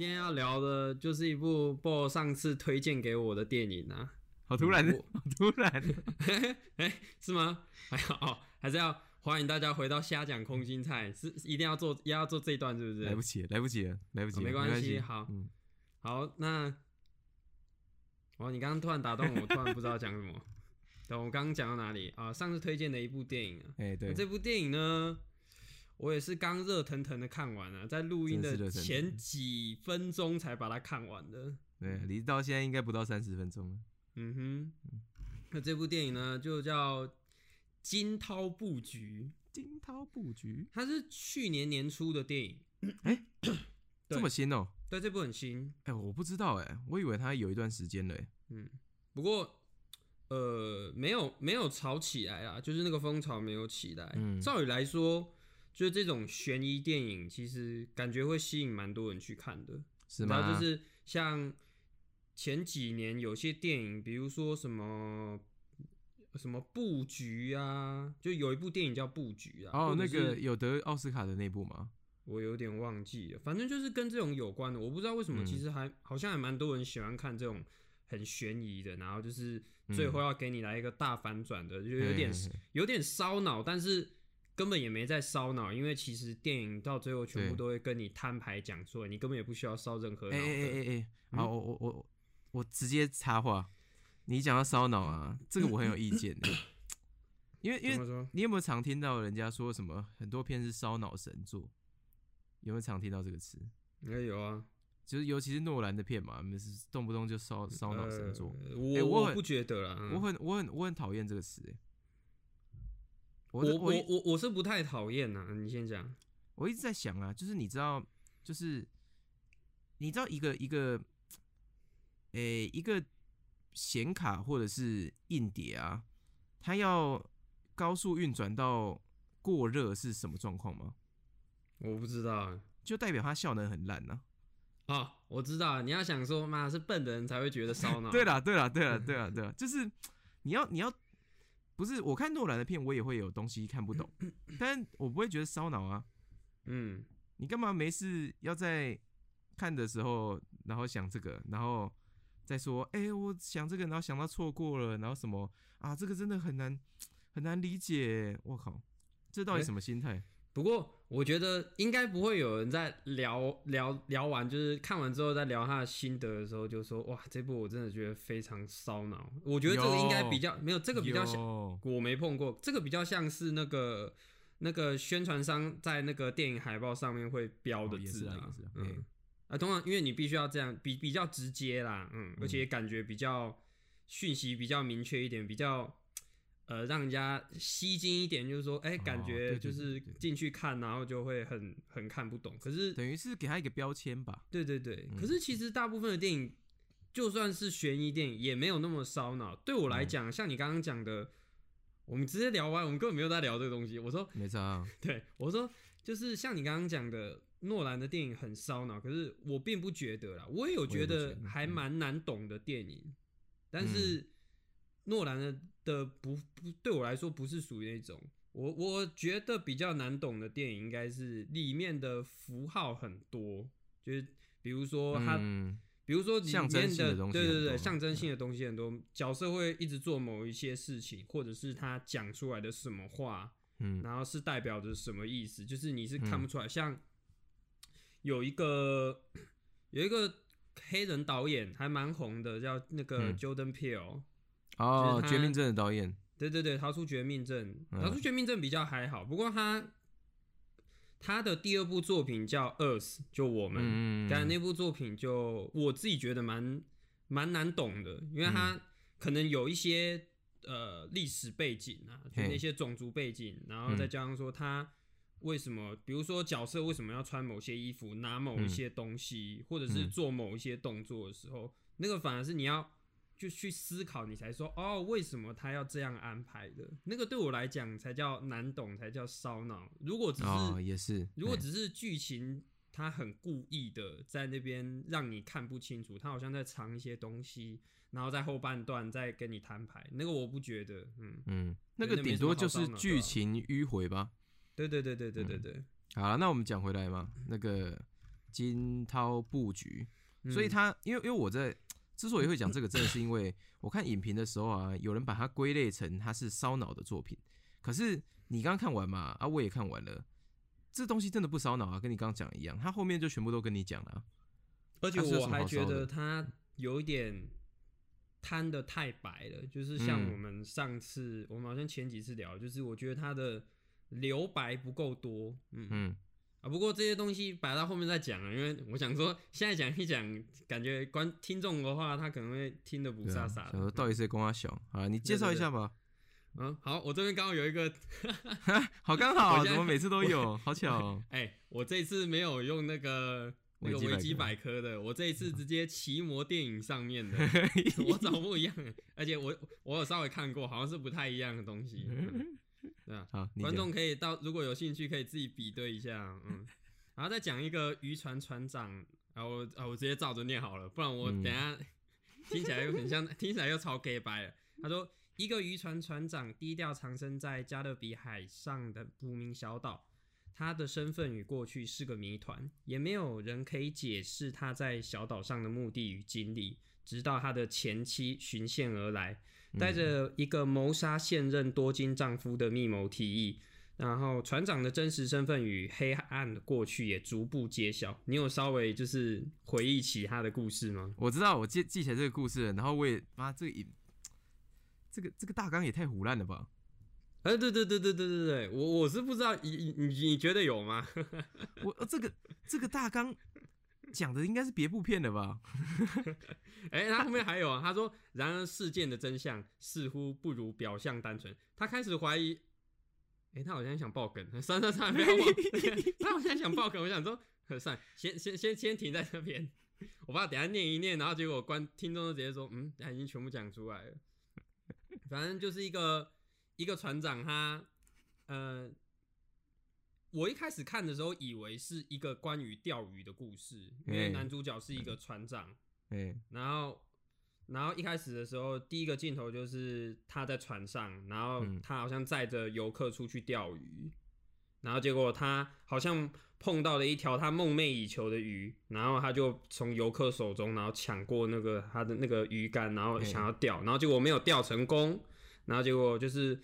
今天要聊的就是一部 BO 上次推荐给我的电影啊，好突然的，好突然的。哎、是吗？还好哦，还是要欢迎大家回到瞎讲空心菜，是一定要做，也要做这一段，是不是？来不及，来不及了，来不及了，哦没关系好嗯，好，那哦，你刚刚突然打断我，我突然不知道讲什么。等我刚刚讲到哪里啊？上次推荐的一部电影啊，哎，对，这部电影呢，我也是刚热腾腾的看完了，在录音的前几分钟才把它看完的。对，离到现在应该不到三十分钟了。嗯哼，那这部电影呢，就叫《惊涛布局惊涛布局》，它是去年年初的电影，哎 这么新哦？对，这部很新。哎，我不知道哎，我以为它有一段时间了哎。嗯，不过呃，没有没有炒起来啦，就是那个风潮没有起来。嗯照理来说，就是这种悬疑电影，其实感觉会吸引蛮多人去看的。是吗？然后就是像前几年有些电影，比如说什么什么布局啊，就有一部电影叫布局啊。哦，那个有得奥斯卡的那部吗？我有点忘记了，反正就是跟这种有关的。我不知道为什么，嗯其实还、好像还蛮多人喜欢看这种很悬疑的，然后就是最后要给你来一个大反转的，就有点有点烧脑，但是根本也没在烧脑，因为其实电影到最后全部都会跟你摊牌讲出来，你根本也不需要烧任何脑哎。哎哎哎好，我我我我直接插话，你讲到烧脑啊，这个我很有意见的，因为因为？你有没有常听到人家说什么很多片是烧脑神作？有没有常听到这个词？应该有啊，就是尤其是诺兰的片嘛，没是动不动就烧烧脑神作。呃我、哎我很不觉得啦，嗯我很我很我很讨厌这个词、欸。我我我我我我是不太讨厌呐，你先讲。我一直在想啊，就是你知道，就是你知道一个一个，诶、一个显卡或者是硬碟啊，它要高速运转到过热是什么状况吗？我不知道啊。就代表它效能很烂呢、哦，我知道，你要想说，妈是笨的人才会觉得烧脑。对啦，对啦，对啦，对啦，对啦，就是你要你要不是我看诺兰的片，我也会有东西看不懂，但我不会觉得烧脑啊。嗯，你干嘛没事要在看的时候，然后想这个，然后再说，哎、我想这个，然后想到错过了，然后什么啊，这个真的很难很难理解，我靠，这到底什么心态？不过我觉得应该不会有人在聊聊聊完，就是看完之后再聊他的心得的时候，就说哇，这部我真的觉得非常烧脑。我觉得这个应该比较没有这个比较像，我没碰过，这个比较像是那个那个宣传商在那个电影海报上面会标的字啊嗯。啊，通常因为你必须要这样，比比较直接啦，嗯，而且感觉比较讯息比较明确一点，比较呃让人家吸睛一点，就是说，哎、感哦觉就是进去看，然后就会很很看不懂。可是，等于是给他一个标签吧。对对对，嗯可是其实大部分的电影，就算是悬疑电影，也没有那么烧脑。对我嗯来讲，像你刚刚讲的，我们直接聊完，我们根本没有在聊这个东西。我说，没错、啊，对我说，就是像你刚刚讲的，诺兰的电影很烧脑，可是我并不觉得啦，我也有觉得还蛮难懂的电影，但是诺兰的的不不对我来说不是属于那种。我我觉得比较难懂的电影应该是里面的符号很多，就是比如说他，嗯，比如说里面性的东西对对对，象征性的东西很多，角色会一直做某一些事情，或者是他讲出来的什么话，嗯然后是代表着什么意思，就是你是看不出来。像有一个有一个黑人导演还蛮红的，叫那个嗯 Jordan Peele。哦，绝命镇的导演，对对对，逃出绝命镇，嗯逃出绝命镇比较还好，不过他他的第二部作品叫《Earth》，就我们，嗯但那部作品就我自己觉得蛮蛮难懂的，因为嗯。它可能有一些呃历史背景啊，就那些种族背景，然后再加上说他为什么，比如说角色为什么要穿某些衣服，拿某一些东西，或者是做某一些动作的时候，那个反而是你要。就去思考，你才说哦，为什么他要这样安排的？那个对我来讲才叫难懂，才叫烧脑。如果只是、哦，也是，哎如果只是剧情，他很故意的在那边让你看不清楚，他好像在藏一些东西，然后在后半段再跟你摊牌，那个我不觉得，嗯，嗯，那个顶多就是剧情迂回吧。对对对对对对对，好了，那我们讲回来嘛，那个惊涛布局，嗯所以他因为因为我在之所以会讲这个，真的是因为我看影评的时候啊，有人把它归类成它是烧脑的作品，可是你刚刚看完嘛，啊，我也看完了，这东西真的不烧脑啊，跟你刚刚讲一样，他后面就全部都跟你讲了啊、而且我还觉得他有一点摊的太白了，就是像嗯我们上次、我们好像前几次聊，就是我觉得他的留白不够多，嗯嗯，啊，不过这些东西摆到后面再讲啊，因为我想说现在讲一讲，感觉观听众的话，他可能会听得不对啊，飒飒的。想说到底谁跟我小啊，你介绍一下吧。嗯，好，我这边刚好有一个，好刚好，怎么每次都有？好巧哦、哎、我这一次没有用那个那个维基百科维基百科的，我这一次直接奇摩电影上面的，我找不一样，而且我我有稍微看过，好像是不太一样的东西。嗯 对啊，好，观众可以到，如果有兴趣，可以自己比对一下，嗯，然后再讲一个渔船船长，然后啊，我直接照着念好了，不然我嗯等一下 听起来又很像，听起来又超 gay 白了。他说，一个渔船船长低调藏身在加勒比海上的不名小岛，他的身份与过去是个谜团，也没有人可以解释他在小岛上的目的与经历，直到他的前妻循线而来。带着一个谋杀现任多金丈夫的密谋提议，然后船长的真实身份与黑暗的过去也逐步揭晓。你有稍微就是回忆起他的故事吗？我知道，我记记起来这个故事了，然后我也妈这个影，这个这个大纲也太胡乱了吧？哎、对对对对对对对，我我是不知道，你你你你觉得有吗？我呃这个这个大纲讲的应该是别部片的吧？哎、他后面还有啊，他说，然而事件的真相似乎不如表象单纯，他开始怀疑。哎、他好像想爆梗，算了算，不要忘。他好像想爆梗，我想说，算，先先先先停在这边，我怕等下念一念，然后结果观听众就直接说，嗯，他已经全部讲出来了。反正就是一个一个船长他，呃，我一开始看的时候以为是一个关于钓鱼的故事，因为嗯男主角是一个船长。嗯、然后，然后一开始的时候，第一个镜头就是他在船上，然后嗯他好像载着游客出去钓鱼，然后结果他好像碰到了一条他梦寐以求的鱼，然后他就从游客手中然后抢过那个他的那个鱼竿，然后想要钓，然后结果没有钓成功，然后结果就是。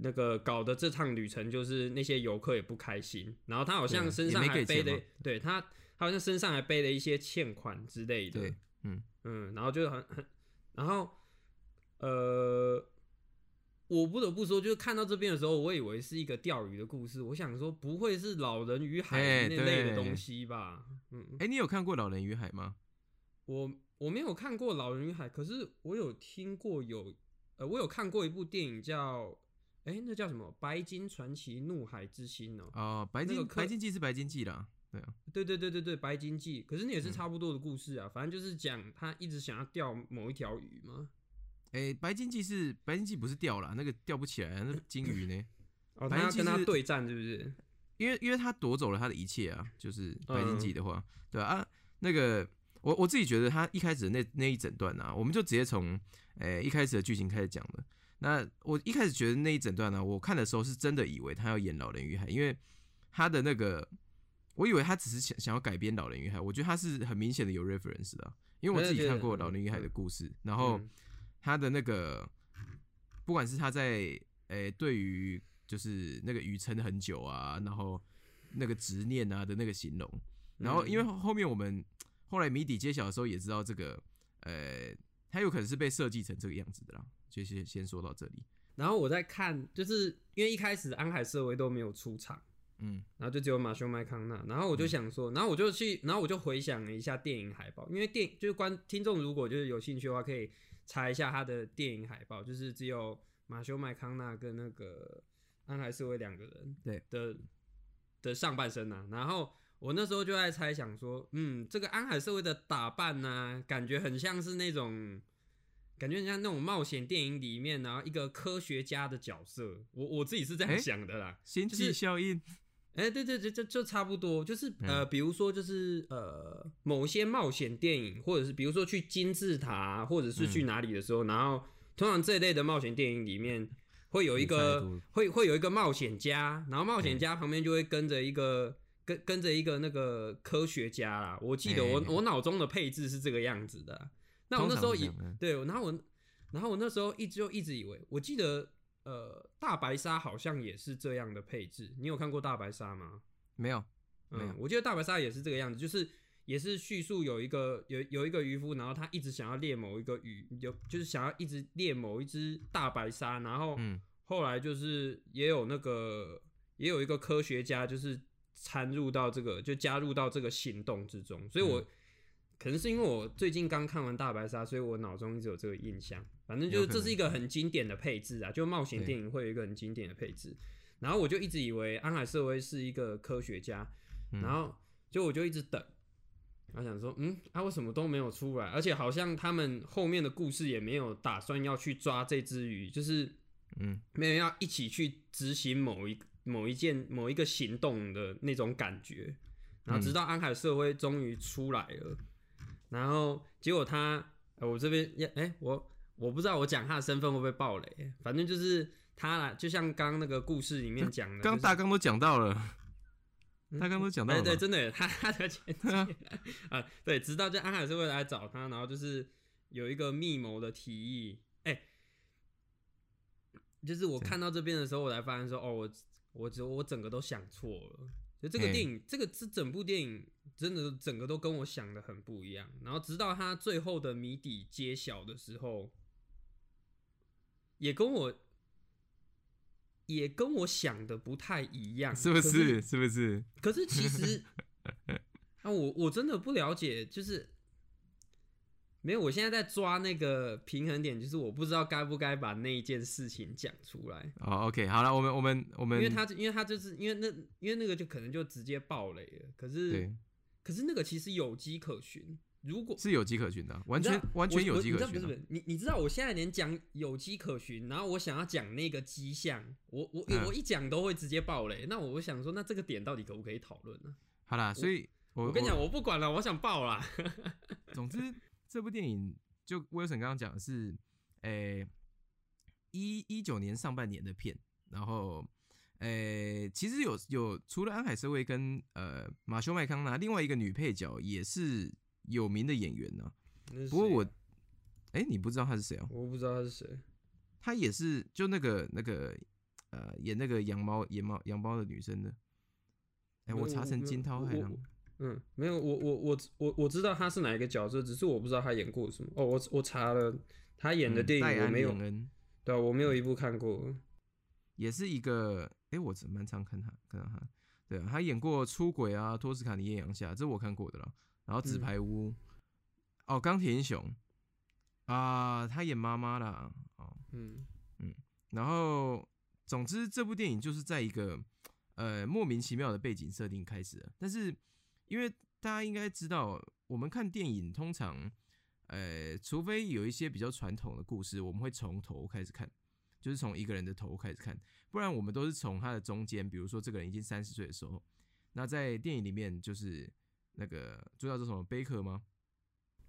那个搞的这趟旅程，就是那些游客也不开心，然后他好像身上还背的对他，他好像身上还背了一些欠款之类的，对，嗯，嗯，然后就很很，然后呃，我不得不说，就是看到这边的时候，我以为是一个钓鱼的故事，我想说不会是老人与海哎那类的东西吧？嗯，哎、你有看过《老人与海》吗？我我没有看过《老人与海》，可是我有听过有，呃，我有看过一部电影叫，哎、那叫什么《白金传奇：怒海之心》哦。哦，白金那个白金记是白金记啦，对啊，对对对对对，白金记，可是那也嗯是差不多的故事啊，反正就是讲他一直想要钓某一条鱼嘛。哎、白金记是白金记不是钓啦，那个钓不起来，那金鱼呢。哦，他要跟他白金记对战，是不是？因为因为他夺走了他的一切啊，就是白金嗯记的话，对啊，那个我我自己觉得他一开始的那那一整段啊，我们就直接从诶、一开始的剧情开始讲的。那我一开始觉得那一整段呢、我看的时候是真的以为他要演《老人与海》，因为他的那个，我以为他只是想想要改编《老人与海》，我觉得他是很明显的有 reference 的啊、因为我自己看过《老人与海》的。故事，然后嗯。他的那个，不管是他在诶、对于就是那个鱼撑很久啊，然后那个执念啊的那个形容，然后因为后后面我们后来谜底揭晓的时候也知道这个，呃，他有可能是被设计成这个样子的啦，就先先说到这里，然后我在看，就是因为一开始安海瑟薇都没有出场，嗯然后就只有马修麦康纳，然后我就想说，然后我就去，然后我就回想了一下电影海报，因为电就是观听众如果就是有兴趣的话，可以查一下他的电影海报，就是只有马修麦康纳跟那个安海瑟薇两个人对。的的上半身啊，然后。我那时候就在猜想说，嗯，这个安海社会的打扮呢、感觉很像是那种，感觉很像那种冒险电影里面，然后一个科学家的角色。我我自己是这样想的啦。星际就是效应，哎、对对对，就就差不多，就是嗯。呃，比如说就是呃，某些冒险电影，或者是比如说去金字塔，或者是去哪里的时候，然后通常这一类的冒险电影里面会有一个会会有一个冒险家，然后冒险家旁边就会跟着一个跟跟着一个那个科学家啦。我记得我我脑中的配置是这个样子的。那我那时候也对，然后我然后我那时候一直就一直以为，我记得呃大白鲨好像也是这样的配置。你有看过大白鲨吗？没有，没有。我记得大白鲨也是这个样子，就是也是叙述有一个有有一个渔夫，然后他一直想要猎某一个鱼，有就是想要一直猎某一只大白鲨，然后后来就是也有那个也有一个科学家就是参入到这个就加入到这个行动之中，所以我。可能是因为我最近刚看完大白鲨，所以我脑中一直有这个印象。反正就是这是一个很经典的配置啊，就冒险电影会有一个很经典的配置。然后我就一直以为安海瑟薇是一个科学家，然后就我就一直等，我想说，嗯，他为什么都没有出来？而且好像他们后面的故事也没有打算要去抓这只鱼，就是嗯，没有要一起去执行某一某一件某一个行动的那种感觉。然后直到安海社会终于出来了。然后结果他，我这边也哎，我我不知道我讲他的身份会不会爆雷，反正就是他啦，就像刚刚那个故事里面讲的，刚大纲都讲到了，大纲都讲到了，对，真的，他他的前 啊，对，直到这安海社会来找他，然后就是有一个密谋的提议，哎，就是我看到这边的时候，我才发现说，哦，我我只我整个都想错了。就这个电影，这个这整部电影真的整个都跟我想的很不一样。然后直到他最后的谜底揭晓的时候，也跟我也跟我想的不太一样，是不是？是不是？可是其实 啊，我我真的不了解，就是。没有，我现在在抓那个平衡点，就是我不知道该不该把那一件事情讲出来。哦，OK，好了，我们我们我们，因为他因为他就是因为那因为那个就可能就直接爆雷了。可是，可是那个其实有机可循，如果是有机可循的，完全完全有机可循。不是不是，你你知道我现在连讲有机可循，然后我想要讲那个迹象，我我我一讲都会直接爆雷。那我想说，那这个点到底可不可以讨论呢？好啦，所以我跟你讲，我不管了，我想爆啦。总之。这部电影就威尔森刚刚讲的是，诶，一一九年上半年的片，然后，诶，其实有有除了安海瑟薇跟呃马修麦康纳，另外一个女配角也是有名的演员呢。不过我，哎，你不知道她是谁啊？我不知道她是谁。她也是就那个那个呃演那个羊毛羊毛羊毛的女生的。哎，我查成金涛还是？嗯，没有，我我我我我知道他是哪一个角色，只是我不知道他演过什么。哦，我我查了，他演的电影我没有，对啊，我没有一部看过，也是一个，哎，我蛮常看他，看到他，对啊，他演过《出轨》啊，《托斯卡尼艳阳下》，这我看过的了。然后《纸牌屋》，哦，《钢铁英雄》，啊，他演妈妈啦，哦，嗯嗯，然后总之这部电影就是在一个呃莫名其妙的背景设定开始的，但是。因为大家应该知道，我们看电影通常，呃，除非有一些比较传统的故事，我们会从头开始看，就是从一个人的头开始看，不然我们都是从他的中间，比如说这个人已经三十岁的时候，那在电影里面就是那个主角叫什么贝克吗？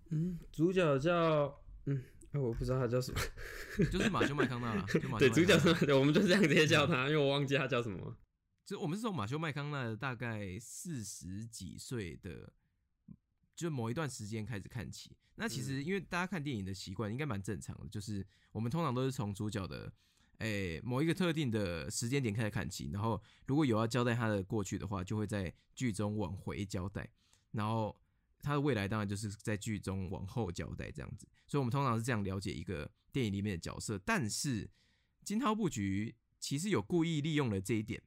嗯，主角叫嗯，哎我不知道他叫什么，就是马修麦康纳，对，主角是，我们就这样直接叫他，因为我忘记他叫什么。就我们是从马修麦康纳大概四十几岁的，就某一段时间开始看起。那其实因为大家看电影的习惯应该蛮正常的，就是我们通常都是从主角的诶某一个特定的时间点开始看起，然后如果有要交代他的过去的话，就会在剧中往回交代，然后他的未来当然就是在剧中往后交代这样子。所以我们通常是这样了解一个电影里面的角色。但是金涛布局其实有故意利用了这一点。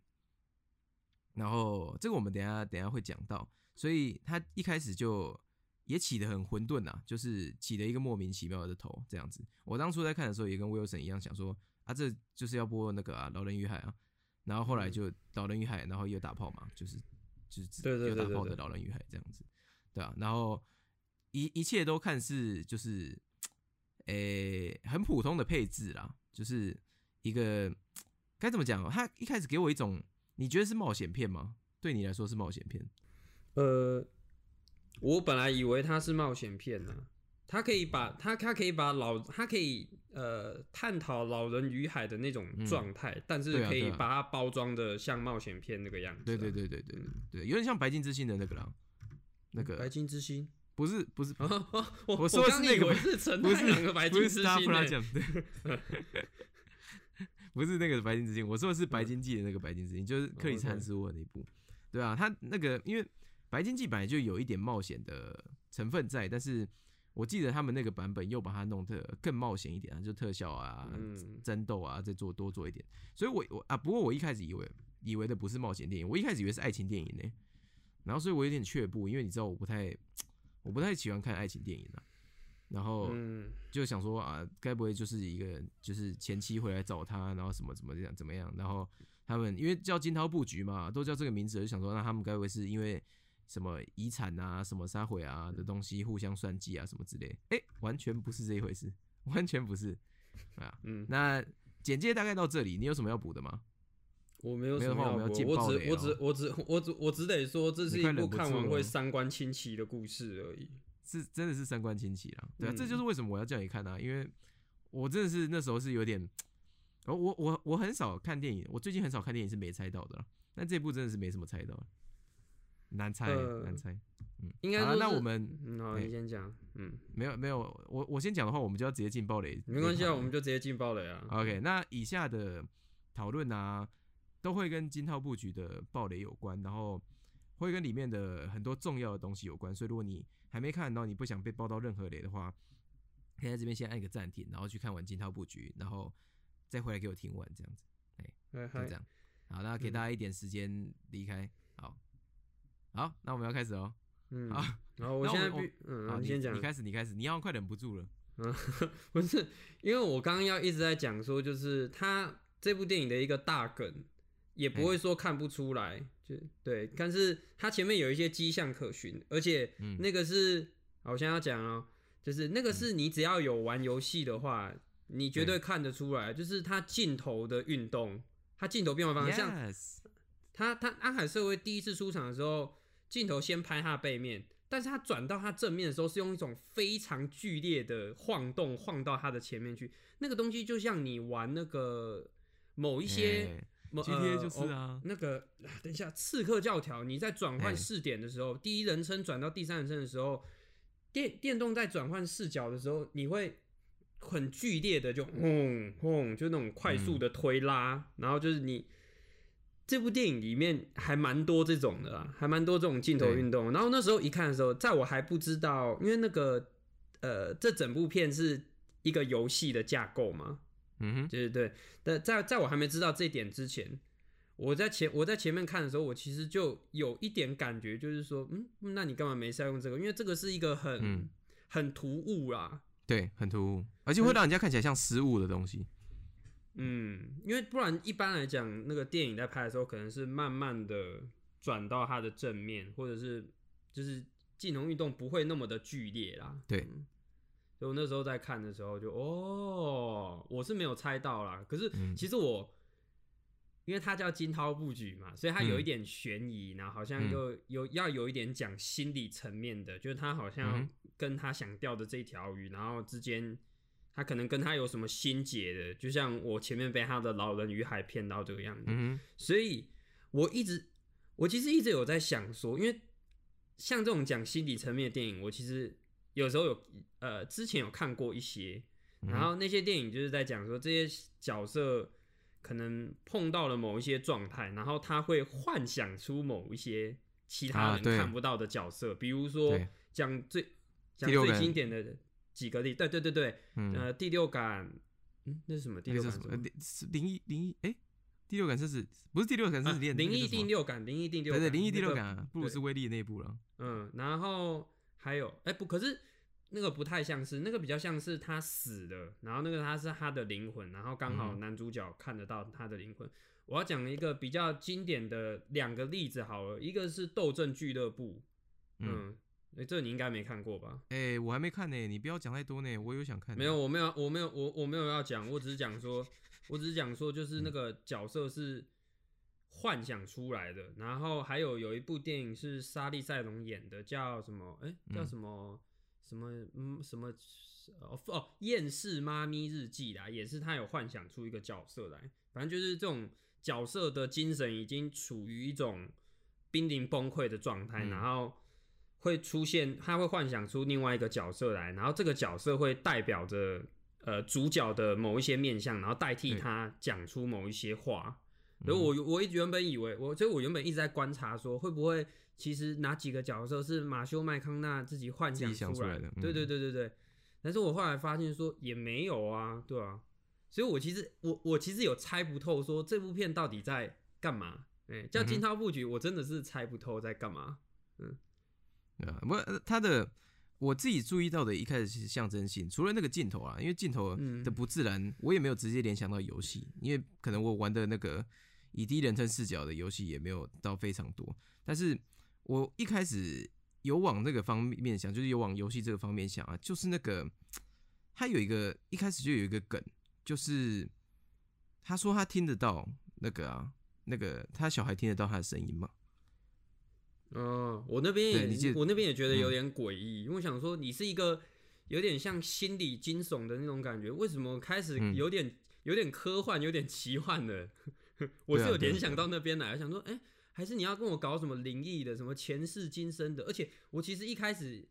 然后这个我们等下等下会讲到，所以他一开始就也起得很混沌呐，就是起了一个莫名其妙的头这样子。我当初在看的时候也跟 Wilson 一样想说啊，这就是要播那个啊《老人与海》啊，然后后来就《老人与海》，然后又打炮嘛，就是就是有打炮的《老人与海》这样子，对啊，然后一一切都看似就是诶很普通的配置啦，就是一个该怎么讲？他一开始给我一种。你觉得是冒险片吗？对你来说是冒险片。呃，我本来以为它是冒险片呢。他可以把他他可以把老他可以呃探讨老人与海的那种状态，但是可以把它包装的像冒险片那个样子。对对对对对对，有点像白金之星的那个啦，那个白金之星不是不是，我说的是那个是陈太郎的白金之星，不是那个白金之星，我说的是白金记的那个白金之星，就是克里斯坦斯沃那部，对啊，他那个因为白金记本来就有一点冒险的成分在，但是。我记得他们那个版本又把它弄得更冒险一点啊，就特效啊、争斗啊，再做多做一点。所以，我我啊，不过我一开始以为以为的不是冒险电影，我一开始以为是爱情电影呢。然后，所以我有点却步，因为你知道我不太我不太喜欢看爱情电影啊。然后就想说啊，该不会就是一个就是前妻回来找他，然后什么怎么样怎么样？然后他们因为叫金涛布局嘛，都叫这个名字，就想说那他们该不会是因为？什么遗产啊，什么杀毁啊的东西互相算计啊，什么之类，哎，完全不是这一回事，完全不是，啊，嗯，那简介大概到这里，你有什么要补的吗？我没有什么要补，我只我只我只我只我只得说，这是一部看完会三观清奇的故事而已，是真的是三观清奇了，对啊，这就是为什么我要叫你看啊，因为我真的是那时候是有点，我我我我很少看电影，我最近很少看电影是没猜到的，但这部真的是没什么猜到。难猜，难猜，嗯，应该那我们，好，你先讲，嗯，没有没有，我我先讲的话，我们就要直接进暴雷，没关系啊，我们就直接进暴雷啊。OK，那以下的讨论啊，都会跟金套布局的暴雷有关，然后会跟里面的很多重要的东西有关，所以如果你还没看到，你不想被爆到任何雷的话，可以在这边先按一个暂停，然后去看完金涛布局，然后再回来给我听完这样子，哎，就这样，好，那给大家一点时间离开，好。好，那我们要开始喽。嗯，好，然后我现在必，嗯，你先讲，你开始，你开始，你要快忍不住了。嗯，不是，因为我刚刚要一直在讲说，就是他这部电影的一个大梗，也不会说看不出来，就对，但是他前面有一些迹象可循，而且那个是，好，我现在要讲哦，就是那个是你只要有玩游戏的话，你绝对看得出来，就是他镜头的运动，他镜头变化方向，像他他安海社会第一次出场的时候。镜头先拍他背面，但是他转到他正面的时候，是用一种非常剧烈的晃动，晃到他的前面去。那个东西就像你玩那个某一些 T A 就是啊，那个等一下，刺客教条，你在转换视点的时候，第一人称转到第三人称的时候，电电动在转换视角的时候，你会很剧烈的就轰轰，就那种快速的推拉，然后就是你。这部电影里面还蛮多这种的，还蛮多这种镜头运动。然后那时候一看的时候，在我还不知道，因为那个呃，这整部片是一个游戏的架构嘛，嗯哼，对对对。但在在我还没知道这点之前，我在前我在前面看的时候，我其实就有一点感觉，就是说，嗯，那你干嘛没事用这个？因为这个是一个很很突兀啦，对，很突兀，而且会让人家看起来像失误的东西。嗯，因为不然一般来讲，那个电影在拍的时候，可能是慢慢的转到它的正面，或者是就是技能运动不会那么的剧烈啦。对，所以我那时候在看的时候，就哦，我是没有猜到啦。可是其实我，因为它叫金涛布局嘛，所以它有一点悬疑，然后好像就有要有一点讲心理层面的，就是他好像跟他想钓的这条鱼，然后之间。他可能跟他有什么心结的，就像我前面被他的老人与海骗到这个样子，所以我一直，我其实一直有在想说，因为像这种讲心理层面的电影，我其实有时候有呃之前有看过一些，然后那些电影就是在讲说这些角色可能碰到了某一些状态，然后他会幻想出某一些其他人看不到的角色，比如说讲最讲最经典的。几个例，对对对对，呃，第六感，嗯，那是什么？第六感什么？灵异灵异，哎，第六感是指，不是第六感是练灵异第六感，灵异第六，对对，灵异第六感，布鲁斯威利那部了。嗯，然后还有，哎不，可是那个不太像是，那个比较像是他死了，然后那个他是他的灵魂，然后刚好男主角看得到他的灵魂。我要讲一个比较经典的两个例子好了，一个是斗阵俱乐部，嗯。哎，这你应该没看过吧？哎，我还没看呢，你不要讲太多呢，我有想看。没有，我没有，我没有，我我没有要讲，我只是讲说，我只是讲说，就是那个角色是幻想出来的。然后还有有一部电影是莎莉赛隆演的，叫什么？哎，叫什么？什么嗯什么哦哦厌世妈咪日记啦，也是他有幻想出一个角色来，反正就是这种角色的精神已经处于一种濒临崩溃的状态，然后会出现他会幻想出另外一个角色来，然后这个角色会代表着呃主角的某一些面相，然后代替他讲出某一些话。所以我我一原本以为我，所以我原本一直在观察说会不会。其实哪几个角色是马修麦康纳自己幻想出来的？对对对对对。但是我后来发现说也没有啊，对啊。所以我其实我我其实有猜不透，说这部片到底在干嘛？哎，叫惊涛布局，我真的是猜不透在干嘛。嗯，啊，不，他的我自己注意到的，一开始是象征性，除了那个镜头啊，因为镜头的不自然，我也没有直接联想到游戏，因为可能我玩的那个以第一人称视角的游戏也没有到非常多，但是。我一开始有往那个方面想，就是有往游戏这个方面想啊，就是那个他有一个一开始就有一个梗，就是他说他听得到那个啊，那个他小孩听得到他的声音吗？哦，我那边也我那边也觉得有点诡异，因为想说你是一个有点像心理惊悚的那种感觉，为什么开始有点有点科幻、有点奇幻的？我是有联想到那边来，想说，哎。还是你要跟我搞什么灵异的，什么前世今生的？而且我其实一开始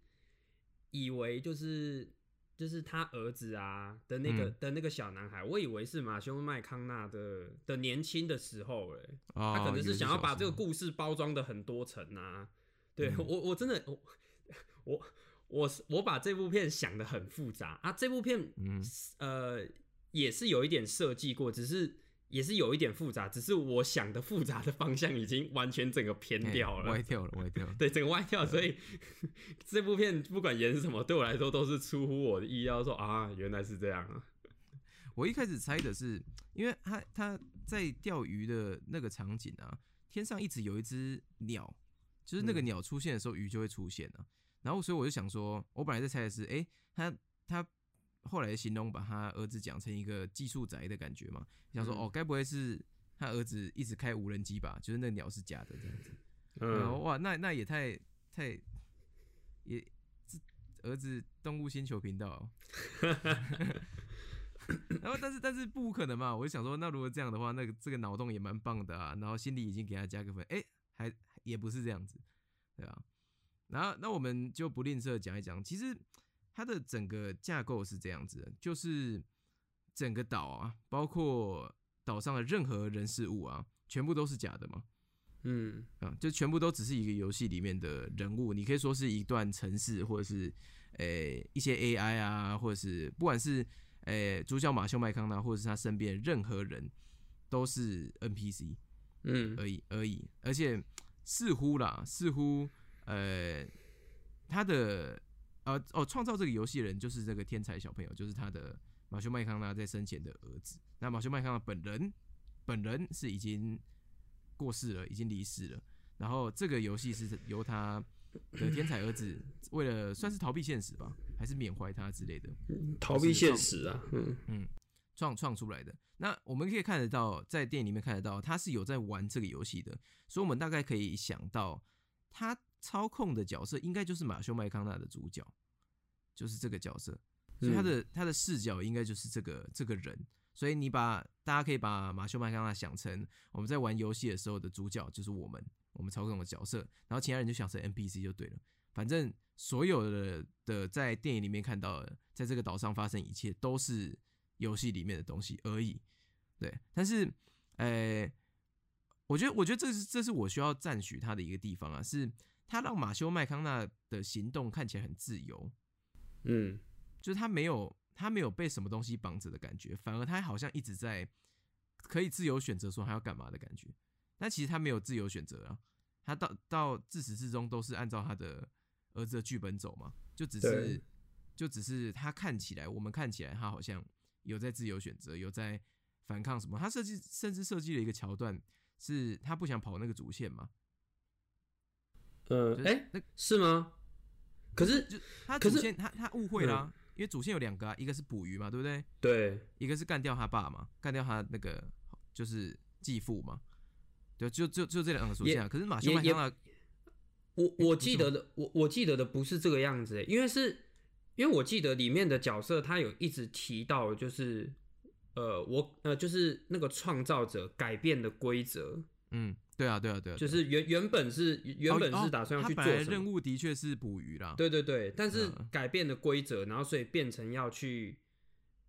以为就是就是他儿子啊的那个的那个小男孩，我以为是马修麦康纳的的年轻的时候，哎，他可能是想要把这个故事包装的很多层啊。对我我真的我我我我把这部片想的很复杂啊，这部片嗯呃也是有一点设计过，只是。也是有一点复杂，只是我想的复杂的方向已经完全整个偏掉了，歪掉了，歪掉了。对，整个歪掉，所以 这部片不管演什么，对我来说都是出乎我的意料。说啊，原来是这样啊！我一开始猜的是，因为他他在钓鱼的那个场景啊，天上一直有一只鸟，就是那个鸟出现的时候，鱼就会出现啊。然后所以我就想说，我本来在猜的是，哎，他他。后来形容把他儿子讲成一个技术宅的感觉嘛，想说哦，该不会是他儿子一直开无人机吧？就是那鸟是假的这样子。嗯，哇，那那也太太也儿子动物星球频道。然后，但是但是不可能嘛？我就想说，那如果这样的话，那个这个脑洞也蛮棒的啊。然后心里已经给他加个分，哎，还也不是这样子，对啊。然后那我们就不吝啬讲一讲，其实。它的整个架构是这样子的，就是整个岛啊，包括岛上的任何人事物啊，全部都是假的嘛。嗯，啊，就全部都只是一个游戏里面的人物，你可以说是一段城市，或者是诶一些 AI 啊，或者是不管是诶主角马修麦康纳，或者是他身边任何人都是 NPC，嗯，而已而已，而且似乎啦，似乎呃他的。呃哦，创造这个游戏的人就是这个天才小朋友，就是他的马修麦康纳在生前的儿子。那马修麦康纳本人，本人是已经过世了，已经离世了。然后这个游戏是由他的天才儿子为了算是逃避现实吧，还是缅怀他之类的，逃避现实啊，嗯嗯，创创出来的。那我们可以看得到，在电影里面看得到，他是有在玩这个游戏的，所以我们大概可以想到他。操控的角色应该就是马修麦康纳的主角，就是这个角色，所以他的他的视角应该就是这个这个人。所以你把大家可以把马修麦康纳想成我们在玩游戏的时候的主角，就是我们我们操控的角色，然后其他人就想成 NPC 就对了。反正所有的的在电影里面看到的，在这个岛上发生一切都是游戏里面的东西而已。对，但是，呃，我觉得我觉得这是这是我需要赞许他的一个地方啊，是。他让马修麦康纳的行动看起来很自由，嗯，就是他没有他没有被什么东西绑着的感觉，反而他好像一直在可以自由选择说他要干嘛的感觉。但其实他没有自由选择啊，他到到自始至终都是按照他的儿子的剧本走嘛，就只是就只是他看起来，我们看起来他好像有在自由选择，有在反抗什么。他设计甚至设计了一个桥段，是他不想跑那个主线嘛。呃，哎，那是吗？可是就他主线，他他误会了，因为主线有两个啊，一个是捕鱼嘛，对不对？对，一个是干掉他爸嘛，干掉他那个就是继父嘛，对，就就就这两个主线啊。可是马修麦康纳，我我记得的，我我记得的不是这个样子，因为是因为我记得里面的角色他有一直提到，就是呃，我呃，就是那个创造者改变的规则，嗯，对啊，对啊，对啊，就是原原本是原本是打算要去做任务，的确是捕鱼啦。对对对，但是改变的规则，然后所以变成要去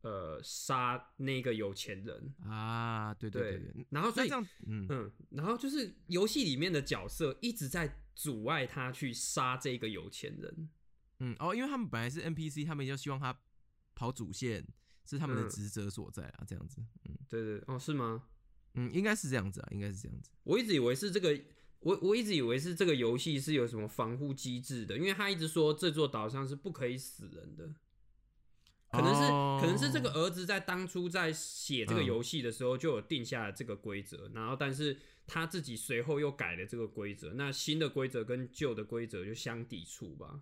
呃杀那个有钱人啊，对对对，然后所以这样，嗯嗯，然后就是游戏里面的角色一直在阻碍他去杀这个有钱人。嗯哦，因为他们本来是 NPC，他们就希望他跑主线是他们的职责所在啊，这样子。嗯，对对哦，是吗？嗯，应该是这样子啊，应该是这样子。我一直以为是这个，我我一直以为是这个游戏是有什么防护机制的，因为他一直说这座岛上是不可以死人的，可能是可能是这个儿子在当初在写这个游戏的时候就有定下了这个规则，然后但是他自己随后又改了这个规则，那新的规则跟旧的规则就相抵触吧。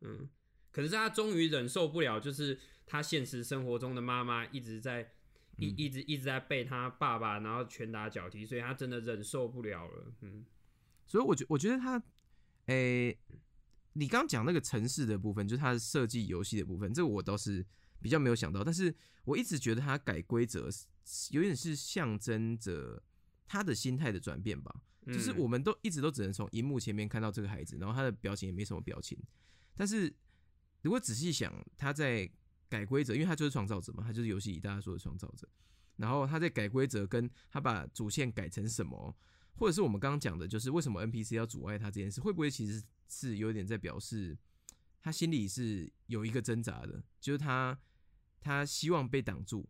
嗯，可是他终于忍受不了，就是他现实生活中的妈妈一直在一一直一直在被他爸爸然后拳打脚踢，所以他真的忍受不了了。嗯，所以我觉我觉得他，诶，你刚讲那个城市的部分，就是他设计游戏的部分，这个我倒是比较没有想到。但是我一直觉得他改规则有点是象征着他的心态的转变吧。就是我们都一直都只能从荧幕前面看到这个孩子，然后他的表情也没什么表情。但是，如果仔细想，他在改规则，因为他就是创造者嘛，他就是游戏里大家说的创造者。然后他在改规则，跟他把主线改成什么，或者是我们刚刚讲的，就是为什么 NPC 要阻碍他这件事，会不会其实是有点在表示他心里是有一个挣扎的，就是他他希望被挡住，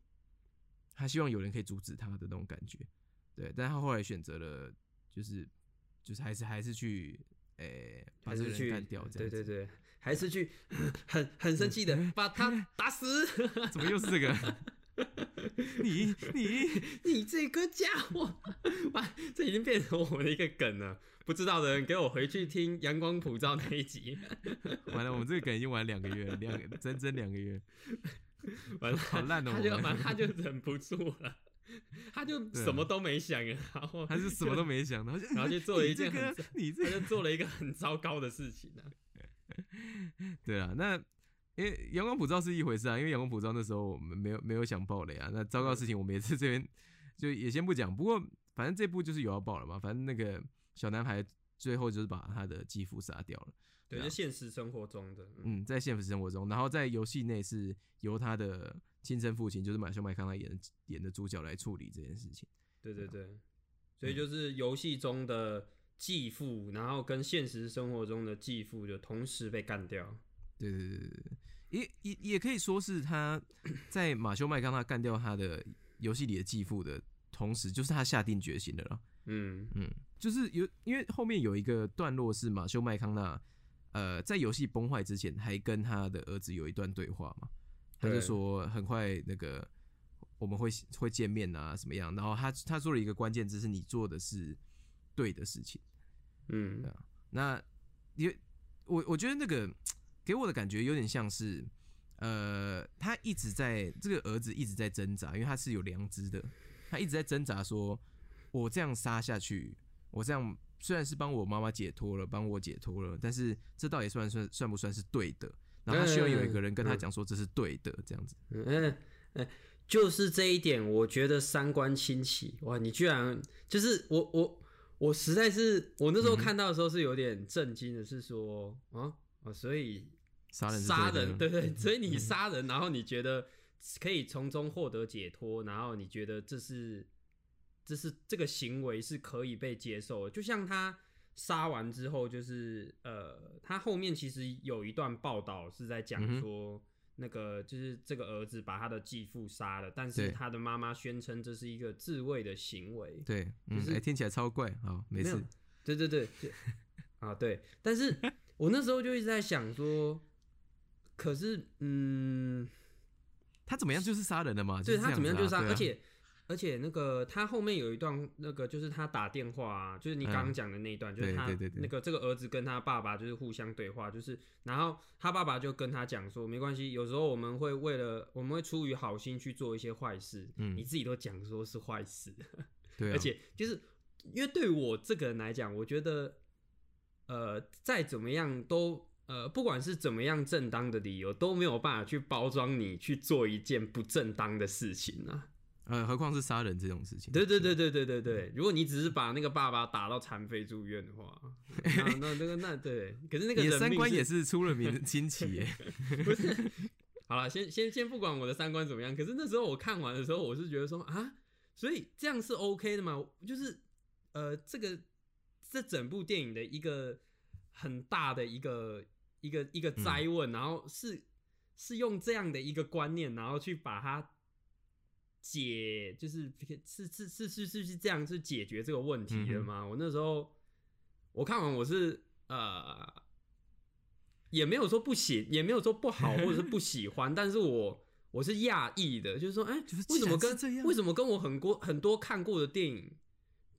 他希望有人可以阻止他的那种感觉。对，但他后来选择了，就是就是还是还是去诶把这个人干掉，这样对对对。还是去 很很生气的把他打死？怎么又是这个？你你你这个家伙！哇，这已经变成我的一个梗了。不知道的人给我回去听《阳光普照》那一集。完了，我们这个梗已经玩两个月，两整整两个月。完了，好烂哦！他就完，他就忍不住了，他就什么都没想，然后他是什么都没想，然后就然后就做了一件很你他就做了一个很糟糕的事情呢。对啊，那因为阳光普照是一回事啊，因为阳光普照那时候我们没有没有想爆雷啊。那糟糕的事情我们也是这边就也先不讲。不过反正这部就是有要爆了嘛，反正那个小男孩最后就是把他的继父杀掉了。对，在现实生活中的，嗯，在现实生活中，然后在游戏内是由他的亲生父亲，就是马修麦康纳演演的主角来处理这件事情。对对对，所以就是游戏中的。继父，然后跟现实生活中的继父就同时被干掉。对对对对对，也也也可以说是他在马修麦康纳干掉他的游戏里的继父的同时，就是他下定决心的了。嗯嗯，就是有因为后面有一个段落是马修麦康纳，呃，在游戏崩坏之前还跟他的儿子有一段对话嘛，他就说很快那个我们会会见面啊，什么样？然后他他说了一个关键字是你做的是。对的事情，嗯，那因为我我觉得那个给我的感觉有点像是，呃，他一直在这个儿子一直在挣扎，因为他是有良知的，他一直在挣扎，说我这样杀下去，我这样虽然是帮我妈妈解脱了，帮我解脱了，但是这到底算算算不算是对的？然后他需要有一个人跟他讲说这是对的，这样子。嗯嗯，就是这一点，我觉得三观清奇哇！你居然就是我我。我实在是，我那时候看到的时候是有点震惊的，是说啊啊，所以杀人杀人，对对，所以你杀人，然后你觉得可以从中获得解脱，然后你觉得这是这是这个行为是可以被接受的，就像他杀完之后，就是呃，他后面其实有一段报道是在讲说。那个就是这个儿子把他的继父杀了，但是他的妈妈宣称这是一个自卫的行为。对，就是听起来超怪啊，没事。对对对，啊对，但是 我那时候就一直在想说，可是嗯，他怎么样就是杀人了嘛？对他怎么样就是杀，而且。而且那个他后面有一段，那个就是他打电话啊，就是你刚刚讲的那一段，就是他那个这个儿子跟他爸爸就是互相对话，就是然后他爸爸就跟他讲说，没关系，有时候我们会为了我们会出于好心去做一些坏事，嗯，你自己都讲说是坏事，对，而且就是因为对我这个人来讲，我觉得呃再怎么样都呃，不管是怎么样正当的理由，都没有办法去包装你去做一件不正当的事情啊。呃，何况是杀人这种事情。对对对对对对对，如果你只是把那个爸爸打到残废住院的话，那那那个那对，可是那个三观也是出了名的惊奇耶。不是，好了，先先先不管我的三观怎么样，可是那时候我看完的时候，我是觉得说啊，所以这样是 OK 的嘛？就是呃，这个这整部电影的一个很大的一个一个一个灾问，然后是是用这样的一个观念，然后去把它解，就是是是是是是是这样是解决这个问题的吗？我那时候我看完我是呃。也没有说不喜，也没有说不好，或者是不喜欢，但是我我是讶异的，就是说，哎、就是为什么跟为什么跟我很多很多看过的电影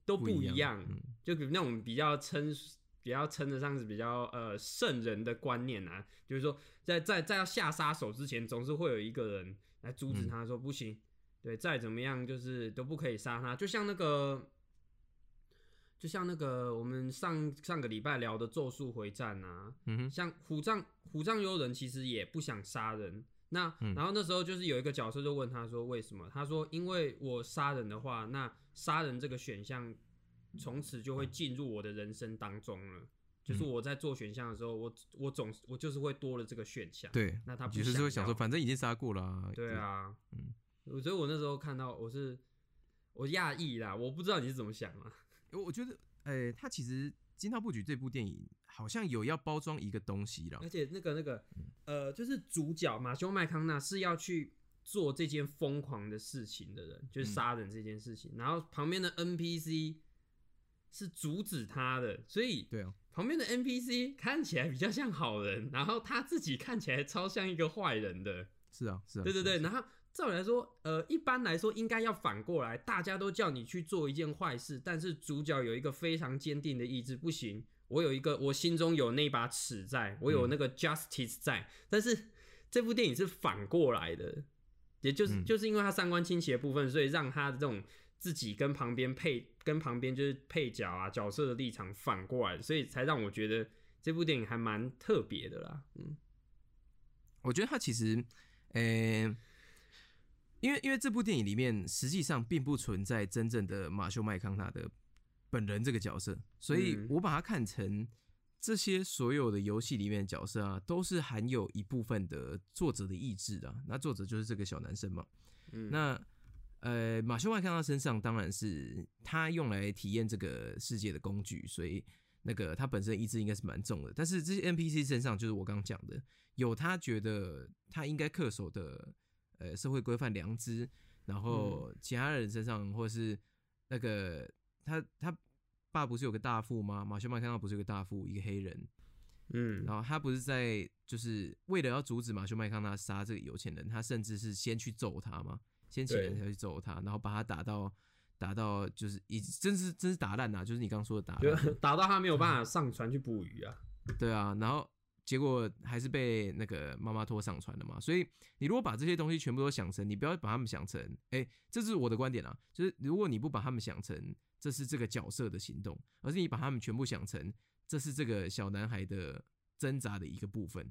都不不一样一样？嗯就比如那种比较称比较称得上是比较呃圣人的观念啊，就是说在在在要下杀手之前，总是会有一个人来阻止嗯他说、不行，对，再怎么样就是都不可以杀他，就像那个。就像那个我们上上个礼拜聊的《咒术回战》啊，嗯哼，像虎杖虎杖悠人其实也不想杀人。那、嗯然后那时候就是有一个角色就问他说为什么？他说因为我杀人的话，那杀人这个选项从此就会进入我的人生当中了。就是我在做选项的时候，我我总是我就是会多了这个选项。对，那他不就是会想说，反正已经杀过了、啊。对啊，嗯嗯，所以我那时候看到我是我讶异啦，我不知道你是怎么想啊。我我觉得，呃，他其实《惊涛不举》这部电影好像有要包装一个东西了而。且那个那个呃，就是主角马修麦康纳是要去做这件疯狂的事情的人，就是杀人这件事情。然后旁边的 NPC 是阻止他的，所以对啊，旁边的 NPC 看起来比较像好人，然后他自己看起来超像一个坏人的。是啊，是啊。对对对，然后照理来说，呃，一般来说应该要反过来，大家都叫你去做一件坏事，但是主角有一个非常坚定的意志，不行，我有一个，我心中有那把尺在，我有那个 justice 在，但是这部电影是反过来的，也就是、嗯。就是因为他三观倾斜的部分，所以让他的这种自己跟旁边配跟旁边就是配角啊角色的立场反过来，所以才让我觉得这部电影还蛮特别的啦，嗯。我觉得他其实，呃、因为因为这部电影里面实际上并不存在真正的马修麦康纳的本人这个角色，所以嗯我把它看成这些所有的游戏里面的角色啊，都是含有一部分的作者的意志啊。那作者就是这个小男生嘛。嗯，那呃，马修麦康纳身上当然是他用来体验这个世界的工具，所以那个他本身意志应该是蛮重的。但是这些 NPC 身上，就是我刚刚讲的，有他觉得他应该恪守的呃社会规范良知，然后其他人身上，或是那个他他爸不是有个大副吗？马修麦康纳不是有个大副，一个黑人，嗯然后他不是在就是为了要阻止马修麦康纳杀这个有钱人，他甚至是先去揍他嘛，先请人才去揍他，然后把他打到打到就是已真是真是打烂啊，就是你刚刚说的打烂，打到他没有办法上船去捕鱼啊。对啊，然后结果还是被那个妈妈拖上船了嘛。所以你如果把这些东西全部都想成，你不要把他们想成，哎、这是我的观点啊，就是如果你不把他们想成这是这个角色的行动，而是你把他们全部想成这是这个小男孩的挣扎的一个部分，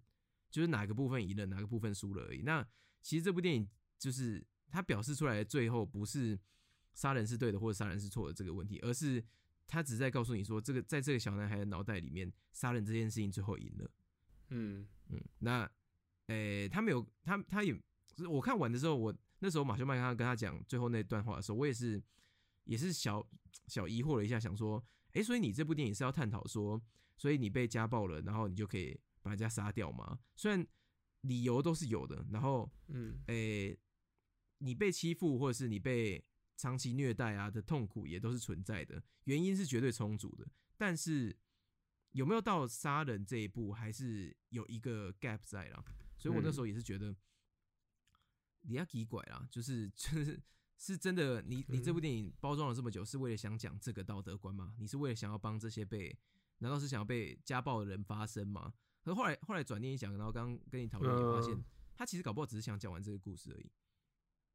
就是哪个部分赢了，哪个部分输了而已。那其实这部电影就是它表示出来的最后不是杀人是对的或者杀人是错的这个问题，而是他只在告诉你说，这个在这个小男孩的脑袋里面，杀人这件事情最后赢了。嗯。嗯，那，诶、他没有，他他也，我看完的时候，我那时候马修麦康纳跟他讲最后那段话的时候，我也是也是小小疑惑了一下，想说，诶、所以你这部电影是要探讨说，所以你被家暴了，然后你就可以把人家杀掉吗？虽然理由都是有的，然后嗯。诶、你被欺负或者是你被长期虐待啊的痛苦也都是存在的，原因是绝对充足的，但是有没有到杀人这一步，还是有一个 gap 在啦。所以我那时候也是觉得，你要奇拐啦，就是 就是是真的，你你这部电影包装了这么久，是为了想讲这个道德观吗？你是为了想要帮这些被，难道是想要被家暴的人发声吗？可是后来后来转念一想，然后刚刚跟你讨论，也发现嗯他其实搞不好只是想讲完这个故事而已，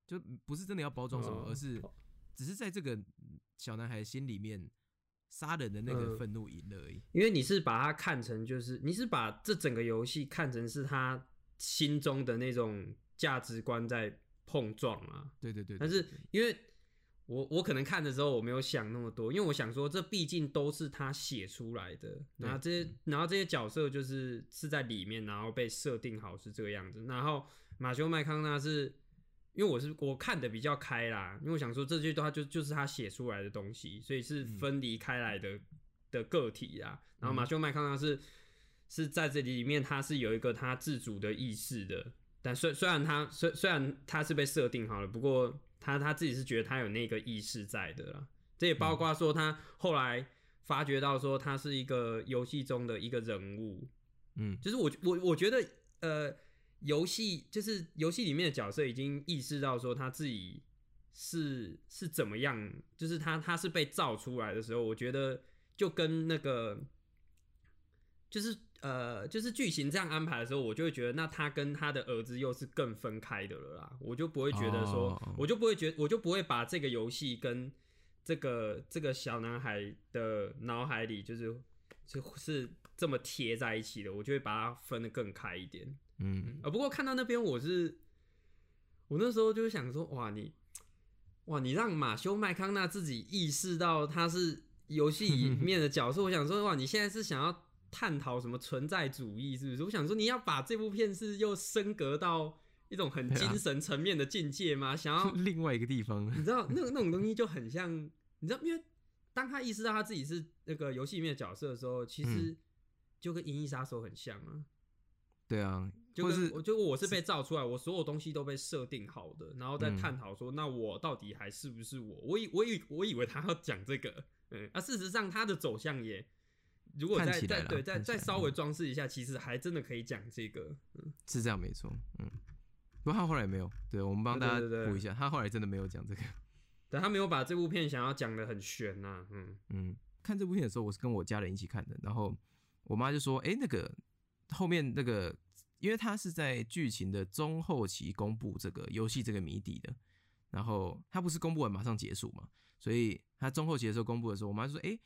就不是真的要包装什么，哦而是只是在这个小男孩心里面杀人的那个愤怒赢了而已。因为你是把它看成就是你是把这整个游戏看成是他心中的那种价值观在碰撞啊。对对对。但是因为我我可能看的时候我没有想那么多，因为我想说这毕竟都是他写出来的，然后这些然后这些角色就是是在里面，然后被设定好是这个样子。然后马修麦康纳是。因为我是我看的比较开啦，因为我想说这些都他就就是他写出来的东西，所以是分离开来的的个体啊。然后马修麦康纳是是在这里面，他是有一个他自主的意识的。但虽虽然他虽虽然他是被设定好了，不过他他自己是觉得他有那个意识在的啦。这也包括说他后来发觉到说他是一个游戏中的一个人物，嗯，就是我我我觉得呃。游戏就是游戏里面的角色已经意识到说他自己是是怎么样，就是他他是被造出来的时候，我觉得就跟那个就是呃就是剧情这样安排的时候，我就会觉得那他跟他的儿子又是更分开的了啦，我就不会觉得说，我就不会觉我就不会把这个游戏跟这个这个小男孩的脑海里就是就是这么贴在一起的，我就会把它分得更开一点。嗯，啊，不过看到那边，我是我那时候就想说，哇，你哇，你让马修麦康纳自己意识到他是游戏里面的角色，我想说，哇，你现在是想要探讨什么存在主义，是不是？我想说，你要把这部片是又升格到一种很精神层面的境界吗？想要另外一个地方，你知道，那那种东西就很像，你知道，因为当他意识到他自己是那个游戏里面的角色的时候，其实就跟《银翼杀手》很像啊。对啊。就是我就我是被造出来，我所有东西都被设定好的，然后再探讨说，那我到底还是不是我？我以我以我以为他要讲这个，嗯，啊，事实上他的走向也，如果再再对再再稍微装饰一下，其实还真的可以讲这个，嗯，是这样没错，嗯，不过他后来没有，对我们帮大家补一下，他后来真的没有讲这个，但他没有把这部片想要讲的很悬呐，嗯嗯，看这部片的时候，我是跟我家人一起看的，然后我妈就说，哎，那个后面那个。因为他是在剧情的中后期公布这个游戏这个谜底的，然后他不是公布完马上结束嘛，所以他中后期的时候公布的时候，我妈就说：“哎，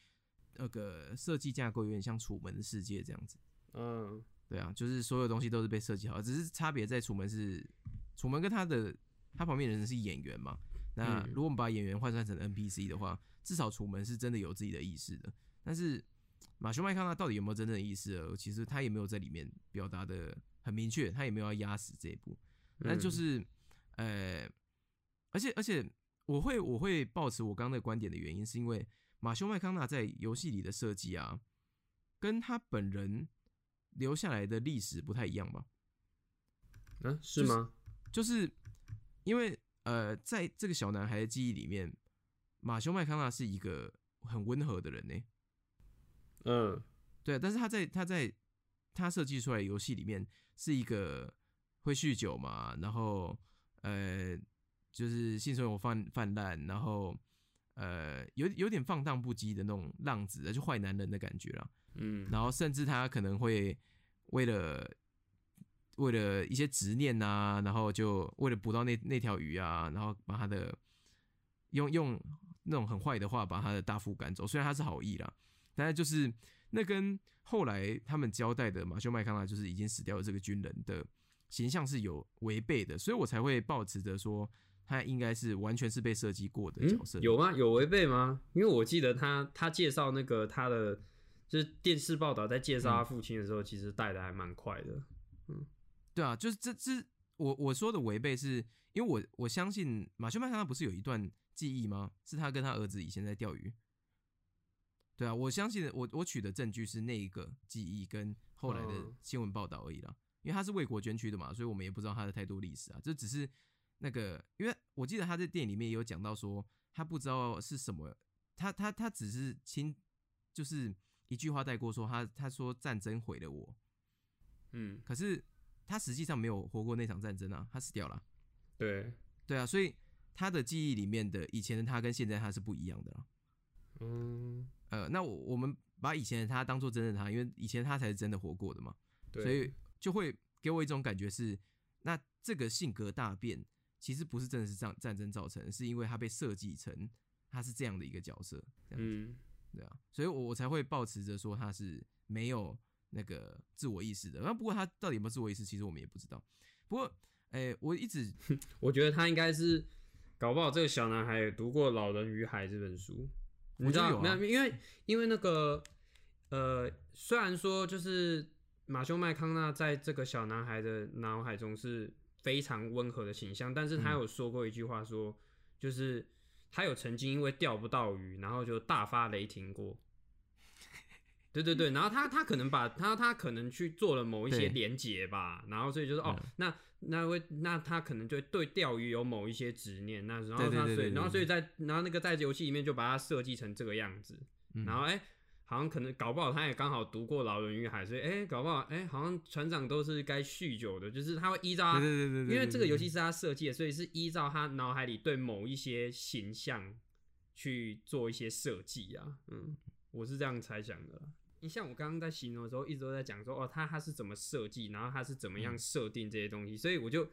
那个设计架构有点像楚门的世界这样子。”嗯，对啊，就是所有东西都是被设计好，只是差别在楚门是楚门跟他的他旁边的人是演员嘛。那如果我们把演员换算成 NPC 的话，至少楚门是真的有自己的意识的。但是马修麦康纳到底有没有真正的意识？其实他也没有在里面表达的。很明确，他也没有要压死这一步，那就是，呃，而且而且，我会我会抱持我刚刚的观点的原因，是因为马修麦康纳在游戏里的设计啊，跟他本人留下来的历史不太一样吧？嗯，是吗？就是因为呃，在这个小男孩的记忆里面，马修麦康纳是一个很温和的人呢。嗯，对，但是他在他在他设计出来游戏里面。是一个会酗酒嘛，然后呃，就是性生活泛泛滥，然后呃，有有点放荡不羁的那种浪子，就坏男人的感觉了。嗯，然后甚至他可能会为了为了一些执念啊，然后就为了捕到那那条鱼啊，然后把他的用用那种很坏的话把他的大副赶走。虽然他是好意啦，但是就是那跟。后来他们交代的马修麦康纳就是已经死掉的这个军人的形象是有违背的，所以我才会抱持着说他应该是完全是被设计过的角色。有吗？有违背吗？因为我记得他他介绍那个他的就是电视报道在介绍他父亲的时候，其实带的还蛮快的。嗯，对啊，就是这这我我说的违背是因为我我相信马修麦康纳不是有一段记忆吗？是他跟他儿子以前在钓鱼。对啊，我相信我我取的证据是那一个记忆跟后来的新闻报道而已啦，因为他是为国捐躯的嘛，所以我们也不知道他的太多历史啊，这只是那个，因为我记得他在电影里面有讲到说，他不知道是什么，他他他只是亲就是一句话带过说他他说战争毁了我，嗯，可是他实际上没有活过那场战争啊，他死掉了，对。对啊，所以他的记忆里面的以前的他跟现在他是不一样的啦，嗯。呃，那我我们把以前的他当做真的他，因为以前他才是真的活过的嘛，所以就会给我一种感觉是，那这个性格大变其实不是真的是战战争造成，是因为他被设计成他是这样的一个角色。嗯对啊，所以我我才会抱持着说他是没有那个自我意识的。那不过他到底有没有自我意识，其实我们也不知道。不过，哎、我一直 我觉得他应该是，搞不好这个小男孩有读过《老人与海》这本书，你知道、没有？因为因为那个呃，虽然说就是马修麦康纳在这个小男孩的脑海中是非常温和的形象，但是他有说过一句话说，就是他有曾经因为钓不到鱼，然后就大发雷霆过。对对对，然后他他可能把他他可能去做了某一些对。连结吧，然后所以就是哦嗯，那那会那他可能就对钓鱼有某一些执念，那然后他所以然后所以在然后那个在游戏里面就把它设计成这个样子，嗯。然后哎、好像可能搞不好他也刚好读过《老人与海》，所以哎、搞不好哎、好像船长都是该酗酒的，就是他会依照他对对对因为这个游戏对。是他设计的，所以是依照他脑海里对某一些形象去做一些设计啊。嗯，我是这样猜想的啦。你像我刚刚在形容的时候，一直都在讲说，哦，他他是怎么设计，然后他是怎么嗯样设定这些东西，所以我就，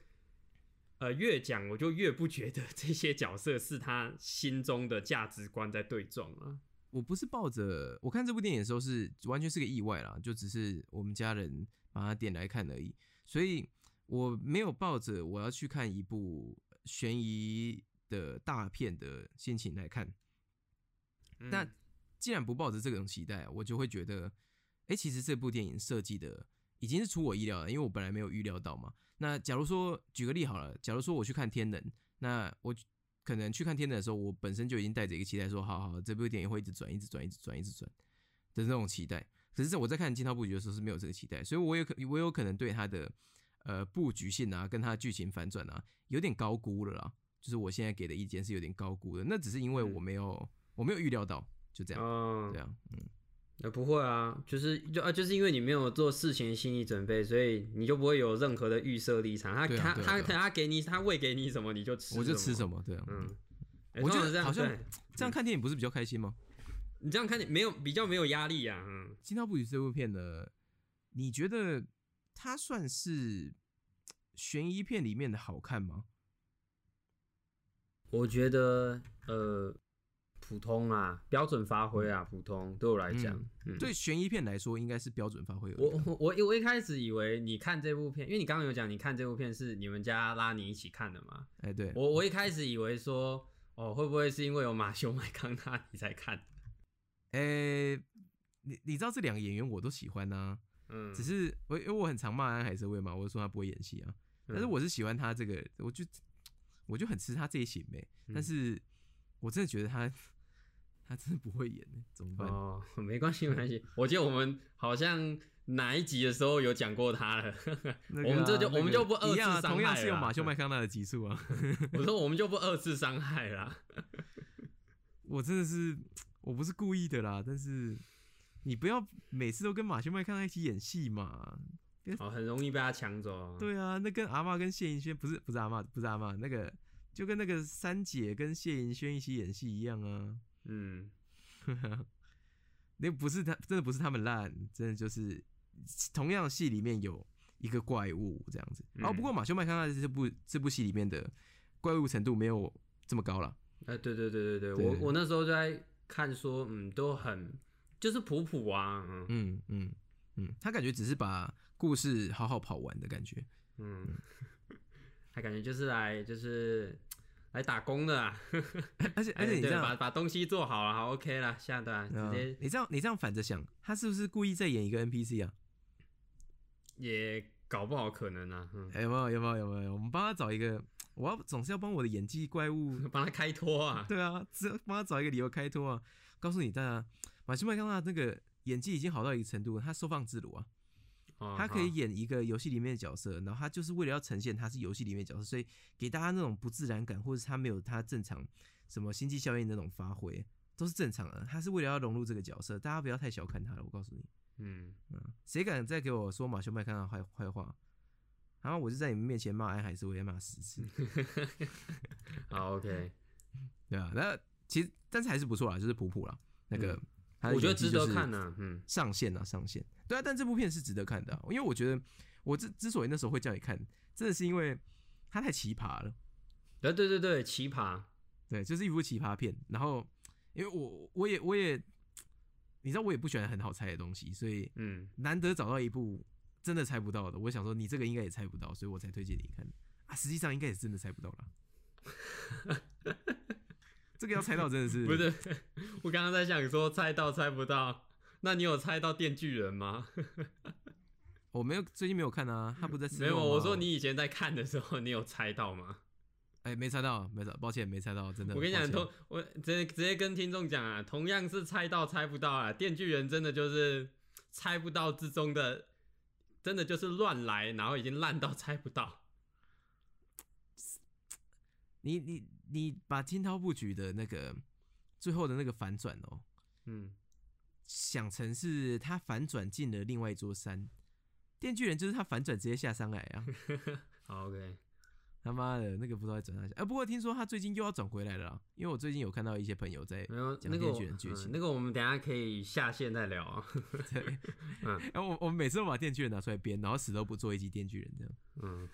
呃，越讲我就越不觉得这些角色是他心中的价值观在对撞啊。我不是抱着我看这部电影的时候是完全是个意外啦，就只是我们家人把它点来看而已，所以我没有抱着我要去看一部悬疑的大片的心情来看。嗯那既然不抱着这种期待，我就会觉得，哎、其实这部电影设计的已经是出我意料了，因为我本来没有预料到嘛。那假如说举个例好了，假如说我去看《天能》，那我可能去看《天能》的时候，我本身就已经带着一个期待说，好好，这部电影会一直转，一直转，一直转，一直转的那种期待。可是我在看《惊涛布局》的时候是没有这个期待，所以我有可我有可能对它的呃布局性啊，跟它的剧情反转啊，有点高估了啦。就是我现在给的意见是有点高估的，那只是因为我没有我没有预料到，就这样，哦这，样，嗯。呃，不会啊，就是就啊，就是因为你没有做事前心理准备，所以你就不会有任何的预设立场。他、他他他给你他喂给你什么你就吃，我就吃什么。么，对啊，嗯，欸我觉通常这样得好像对这样看电影不是比较开心吗？你这样看你没有比较没有压力啊，嗯，《金刀不语》这部片呢，你觉得它算是悬疑片里面的好看吗？我觉得呃普通啊，标准发挥啊，普通对我来讲，嗯。对悬疑片来说，应该是标准发挥我我我我一开始以为你看这部片，因为你刚刚有讲你看这部片是你们家拉你一起看的嘛，哎、对，我我一开始以为说哦会不会是因为有马修麦康纳你才看的，哎、你你知道这两个演员我都喜欢呐、嗯，只是我因为我很常骂安海瑟薇嘛，我就说他不会演戏啊，但是嗯我是喜欢他这个，我就我就很吃他这一型呗，嗯。但是我真的觉得他他真的不会演呢，怎么办？哦，没关系，没关系。我记得我们好像哪一集的时候有讲过他了。那个 我们这就我们就不二次一样啊同样是有害啦马修麦康纳的集数啊。我说我们就不二次伤害啦。我真的是我不是故意的啦，但是你不要每次都跟马修麦康纳一起演戏嘛。哦，很容易被他抢走。，对啊，那跟阿嬷跟谢盈萱不是不是阿嬷不是阿嬷，那个就跟那个三姐跟谢盈萱一起演戏一样啊。嗯，那不是他，真的不是他们烂，真的就是同样戏里面有一个怪物这样子。哦，嗯不过马修麦康纳这部这部戏里面的怪物程度没有这么高了。哎、对对对对对，对我我那时候就在看说，嗯，都很就是普普啊，嗯嗯嗯嗯，他感觉只是把故事好好跑完的感觉。嗯，他感觉就是来就是来打工的啊。而且而且你这样，把把东西做好了，好 OK 了，下段直嗯接你这样你这样反着想，他是不是故意在演一个 NPC 啊？也搞不好可能啊，有没有有没有有没有？我们帮他找一个，我要总是要帮我的演技怪物，帮他开脱啊。对啊，只要帮他找一个理由开脱啊。告诉你大家，马修麦康纳那个演技已经好到一个程度，他收放自如啊。哦他可以演一个游戏里面的角色，然后他就是为了要呈现他是游戏里面的角色，所以给大家那种不自然感，或者是他没有他正常什么心机效应那种发挥，都是正常的。他是为了要融入这个角色，大家不要太小看他了。我告诉你，嗯，嗯，谁敢再给我说马修麦康纳坏坏话，然后我就在你们面前骂安海瑟薇骂十次 好 OK，对啊，那其实但是还是不错啦，就是普普啦，那个、我觉得值得看呢、嗯，上线啊，上线。对啊，但这部片是值得看的啊、因为我觉得我之之所以那时候会叫你看，真的是因为它太奇葩了。对对对对，奇葩，对，就是一部奇葩片。然后，因为我我也我也你知道我也不喜欢很好猜的东西，所以嗯，难得找到一部真的猜不到的，我想说你这个应该也猜不到，所以我才推荐你看啊。实际上应该也是真的猜不到了，这个要猜到真的是 不是，我刚刚在想说猜到猜不到，那你有猜到电锯人吗？我没有最近没有看啊，他不在吃没有，我说你以前在看的时候，你有猜到吗？哎、没猜到，没猜，抱歉没猜到，真的。我跟你讲，同我直接直接跟听众讲啊，同样是猜到猜不到啊，电锯人真的就是猜不到之中的，真的就是乱来，然后已经烂到猜不到。你你你把惊涛布局的那个最后的那个反转哦，嗯，想成是他反转进了另外一座山，电锯人就是他反转直接下山来啊！好 OK，他妈的那个不知道在转哪下，哎、不过听说他最近又要转回来了啦，因为我最近有看到一些朋友在讲电锯人剧情。嗯那个我们等下可以下线再聊啊。对，嗯。然后我我们每次都把电锯人拿出来编，然后死都不做一集电锯人这样。嗯，我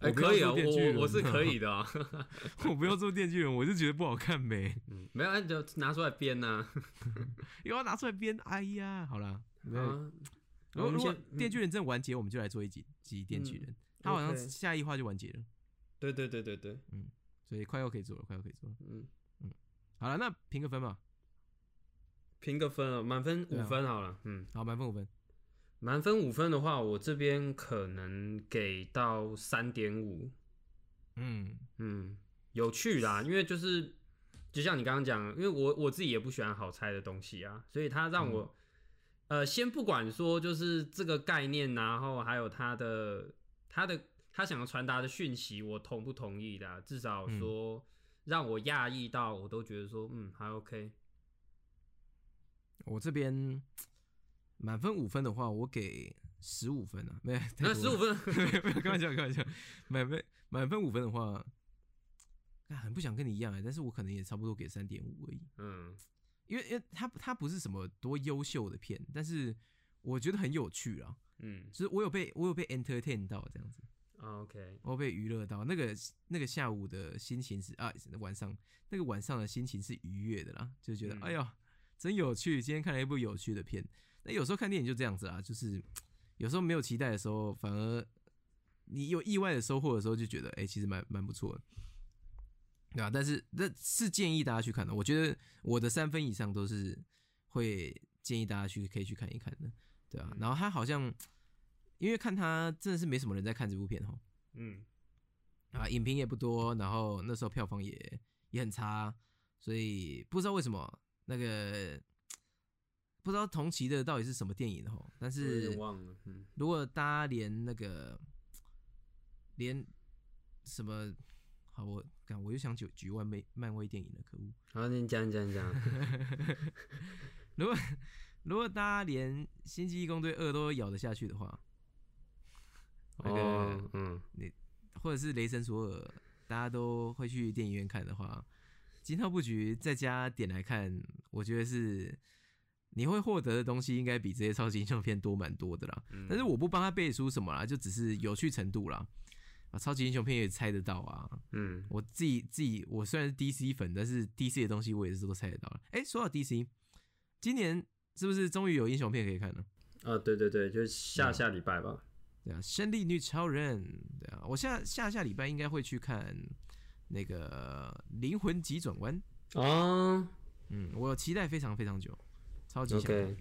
哎、可以啊，我我是可以的啊。我不要做电锯人，我就觉得不好看呗，嗯，没有，那就拿出来编呐、又要拿出来编，哎呀，好啦，没有啊。如果如果电锯人真的完结，我们就来做一集集电锯人。他好像下一话就完结了，对对对对对，嗯所以快要可以做了，快要可以做了。嗯嗯，好了，那评个分吧。评个分啊，满分五分好了。嗯，好，满分五分。满分五分的话，我这边可能给到三点五。嗯嗯，有趣啦，因为就是就像你刚刚讲，因为我我自己也不喜欢好猜的东西啊，所以它让我、呃，先不管说就是这个概念，然后还有它的它的他想要传达的讯息，我同不同意的啊、至少说让我讶异到，我都觉得说嗯还 OK。我这边满分五分的话，我给十五分啊，没有，那十五分，没有，没有，开玩笑，开玩笑。满分满分五分的话，啊很不想跟你一样哎，但是我可能也差不多给三点五而已，嗯。因为因为它它不是什么多优秀的片，但是我觉得很有趣啊，嗯。就是我有被我有被 entertain 到这样子。啊，OK，我被娱乐到，那个那个下午的心情是啊，晚上那个晚上的心情是愉悦的啦，就觉得、嗯。哎呀，真有趣，今天看了一部有趣的片。那有时候看电影就这样子啊，就是有时候没有期待的时候，反而你有意外的收获的时候，就觉得哎、其实蛮蛮不错的，对啊，但是那是建议大家去看的，我觉得我的三分以上都是会建议大家去可以去看一看的，对啊。嗯然后他好像因为看他真的是没什么人在看这部片哦。嗯啊，影评也不多，然后那时候票房也也很差，所以不知道为什么那个不知道同期的到底是什么电影哦。但是忘了，嗯如果大家连那个连什么好，我干我又想举举万漫漫威电影了，可恶！好，你讲讲讲，如果如果大家连《星际异工队二》都咬得下去的话，那个哦，嗯，你或者是《雷神索尔》，大家都会去电影院看的话，《金涛布局》在家点来看，我觉得是你会获得的东西，应该比这些超级英雄片多蛮多的啦。嗯但是我不帮他背书什么啦，就只是有趣程度啦。啊，超级英雄片也猜得到啊！嗯我自己自己，我虽然是 DC 粉，但是 DC 的东西我也是都猜得到了。哎、说到 DC，今年是不是终于有英雄片可以看了？啊，对对对，就是下下礼拜吧。对啊，胜利女超人，对啊，我下下下礼拜应该会去看那个灵魂急转弯，啊嗯，我期待非常非常久，超级想看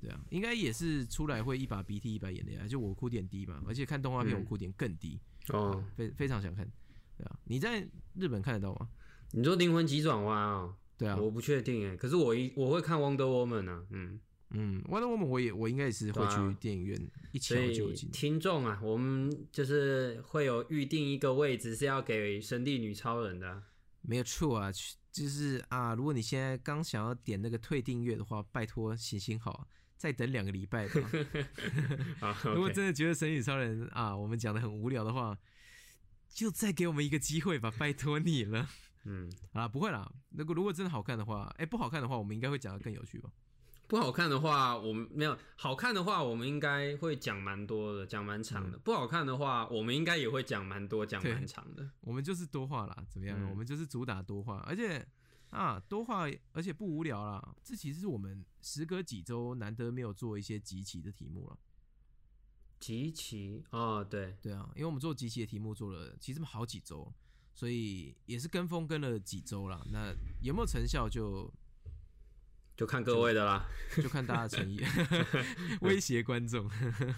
对啊，应该也是出来会一把鼻涕一把眼泪啊，就我哭点低嘛，而且看动画片嗯。我哭点更低，哦，非非常想看，对啊，你在日本看得到吗？你说灵魂急转弯啊？对啊，我不确定哎，可是我一我会看 Wonder Woman 啊，嗯，嗯，Wonder Woman 我也我应该也是会去电影院一所以瞧就进，听众啊，我们就是会有预定一个位置是要给神力女超人的啊，没有错啊，去就是啊，如果你现在刚想要点那个退订阅的话，拜托行行好，再等两个礼拜吧。好如果真的觉得神与超人啊，我们讲的很无聊的话，就再给我们一个机会吧，拜托你了。嗯，啊，不会啦。如果如果真的好看的话，哎、不好看的话，我们应该会讲的更有趣吧？不好看的话，我们没有好看的话，我们应该会讲蛮多的，讲蛮长的。不好看的话，我们应该也会讲蛮多，讲蛮长的。我们就是多话啦，怎么样？嗯我们就是主打多话，而且啊，多话而且不无聊啦。这其实是我们时隔几周难得没有做一些集齐的题目了。集齐哦，对对啊，因为我们做集齐的题目做了其实好几周，所以也是跟风跟了几周了。那有没有成效就就看各位的啦，就看大家的诚意，威胁观众。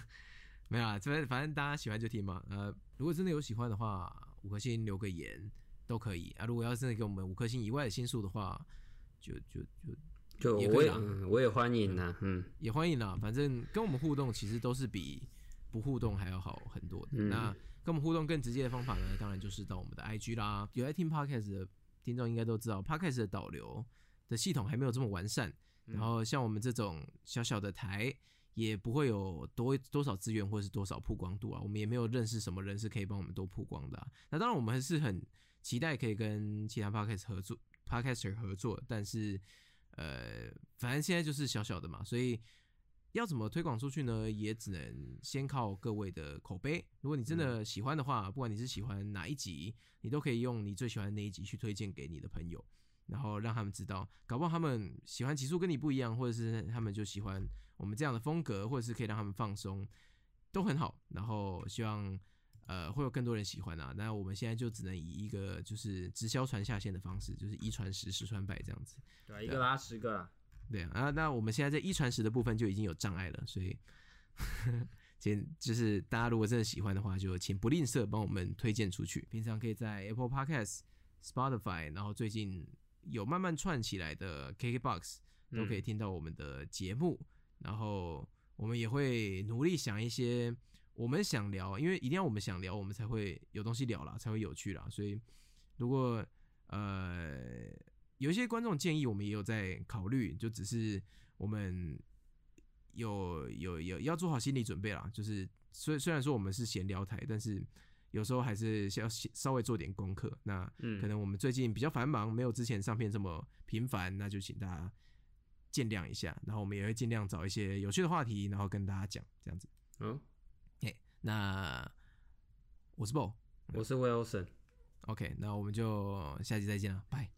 没有啊，这边反正大家喜欢就听嘛。呃，如果真的有喜欢的话，五颗星留个言都可以啊。如果要真的给我们五颗星以外的星数的话，就就就就我也我也欢迎呐，嗯，也欢迎啦。反正跟我们互动其实都是比不互动还要好很多的。那跟我们互动更直接的方法呢，当然就是到我们的 IG 啦。有在听 Podcast 的听众应该都知道，Podcast 的导流的系统还没有这么完善。然后像我们这种小小的台。也不会有多多少资源或者是多少曝光度啊，我们也没有认识什么人是可以帮我们多曝光的。那当然，我们还是很期待可以跟其他 podcast 合作，podcaster 合作。但是，呃，反正现在就是小小的嘛，所以要怎么推广出去呢？也只能先靠各位的口碑。如果你真的喜欢的话，不管你是喜欢哪一集，你都可以用你最喜欢的那一集去推荐给你的朋友，然后让他们知道，搞不好他们喜欢集数跟你不一样，或者是他们就喜欢。我们这样的风格，或者是可以让他们放松，都很好。然后希望呃会有更多人喜欢啊。那我们现在就只能以一个就是直销传下线的方式，就是一传十，十传百这样子。对，一个拉十个。对啊，那我们现在在一传十的部分就已经有障碍了，所以 请就是大家如果真的喜欢的话，就请不吝啬帮我们推荐出去。平常可以在 Apple Podcast、Spotify，然后最近有慢慢串起来的 KKBox 都可以听到我们的节目。然后我们也会努力想一些我们想聊，因为一定要我们想聊，我们才会有东西聊啦，才会有趣啦。所以如果呃有一些观众建议，我们也有在考虑，就只是我们有有有要做好心理准备啦。就是虽虽然说我们是闲聊台，但是有时候还是要稍微做点功课。那可能我们最近比较繁忙，没有之前上片这么频繁，那就请大家。见谅一下，然后我们也会尽量找一些有趣的话题，然后跟大家讲这样子。嗯，哎，那我是 Bo，我是 Wilson。OK，那我们就下期再见了，拜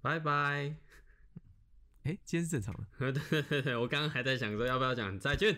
拜拜。哎，今天是正常的。对对对，我刚刚还在想说要不要讲再见。